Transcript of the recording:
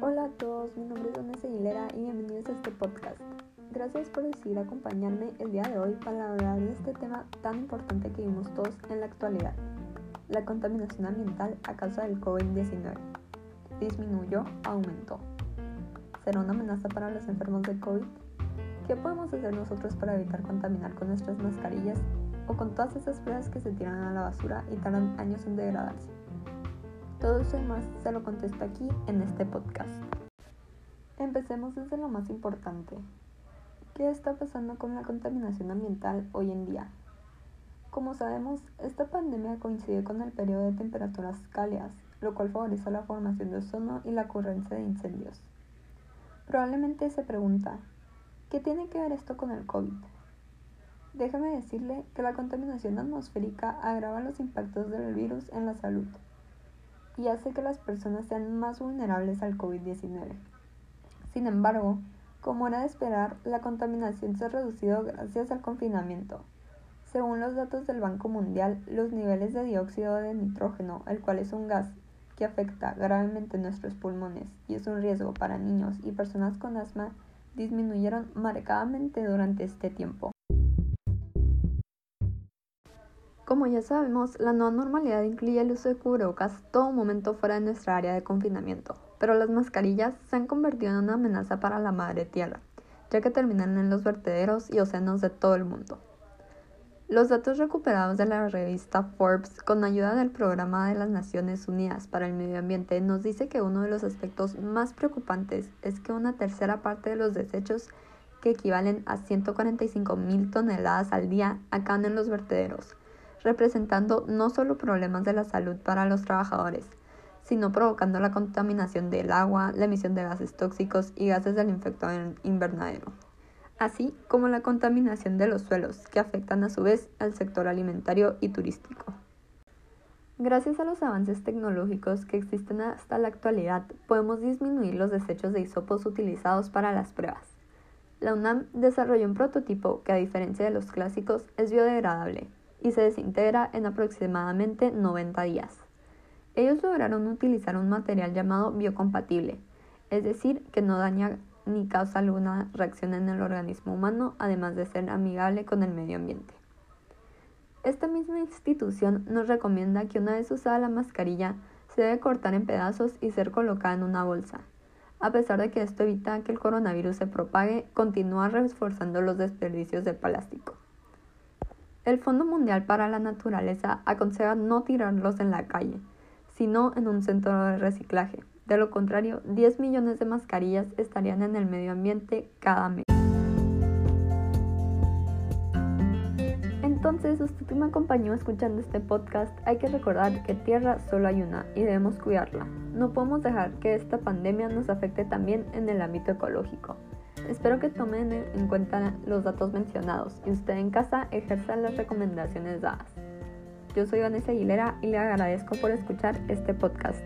Hola a todos, mi nombre es Vanessa Aguilera y bienvenidos a este podcast. Gracias por decidir acompañarme el día de hoy para hablar de este tema tan importante que vivimos todos en la actualidad, la contaminación ambiental a causa del COVID-19. ¿Disminuyó o aumentó? ¿Será una amenaza para los enfermos de COVID? ¿Qué podemos hacer nosotros para evitar contaminar con nuestras mascarillas o con todas esas pruebas que se tiran a la basura y tardan años en degradarse? Todo eso y más se lo contesto aquí en este podcast. Empecemos desde lo más importante. ¿Qué está pasando con la contaminación ambiental hoy en día? Como sabemos, esta pandemia coincide con el periodo de temperaturas cálidas, lo cual favorece la formación de ozono y la ocurrencia de incendios. Probablemente se pregunta, ¿qué tiene que ver esto con el COVID? Déjame decirle que la contaminación atmosférica agrava los impactos del virus en la salud y hace que las personas sean más vulnerables al COVID-19. Sin embargo, como era de esperar, la contaminación se ha reducido gracias al confinamiento. Según los datos del Banco Mundial, los niveles de dióxido de nitrógeno, el cual es un gas que afecta gravemente nuestros pulmones y es un riesgo para niños y personas con asma, disminuyeron marcadamente durante este tiempo. Como ya sabemos, la nueva normalidad incluye el uso de cubrebocas todo momento fuera de nuestra área de confinamiento, pero las mascarillas se han convertido en una amenaza para la madre tierra, ya que terminan en los vertederos y océanos de todo el mundo. Los datos recuperados de la revista Forbes con ayuda del Programa de las Naciones Unidas para el Medio Ambiente nos dice que uno de los aspectos más preocupantes es que una tercera parte de los desechos que equivalen a 145 mil toneladas al día acaban en los vertederos, representando no solo problemas de la salud para los trabajadores, sino provocando la contaminación del agua, la emisión de gases tóxicos y gases del efecto invernadero así como la contaminación de los suelos, que afectan a su vez al sector alimentario y turístico. Gracias a los avances tecnológicos que existen hasta la actualidad, podemos disminuir los desechos de hisopos utilizados para las pruebas. La UNAM desarrolló un prototipo que, a diferencia de los clásicos, es biodegradable y se desintegra en aproximadamente 90 días. Ellos lograron utilizar un material llamado biocompatible, es decir, que no daña ni causa alguna reacción en el organismo humano, además de ser amigable con el medio ambiente. Esta misma institución nos recomienda que una vez usada la mascarilla se debe cortar en pedazos y ser colocada en una bolsa. A pesar de que esto evita que el coronavirus se propague, continúa reforzando los desperdicios de plástico. El Fondo Mundial para la Naturaleza aconseja no tirarlos en la calle, sino en un centro de reciclaje. De lo contrario, 10 millones de mascarillas estarían en el medio ambiente cada mes. Entonces, usted me acompañó escuchando este podcast, hay que recordar que tierra solo hay una y debemos cuidarla. No podemos dejar que esta pandemia nos afecte también en el ámbito ecológico. Espero que tomen en cuenta los datos mencionados y usted en casa ejerza las recomendaciones dadas. Yo soy Vanessa Aguilera y le agradezco por escuchar este podcast.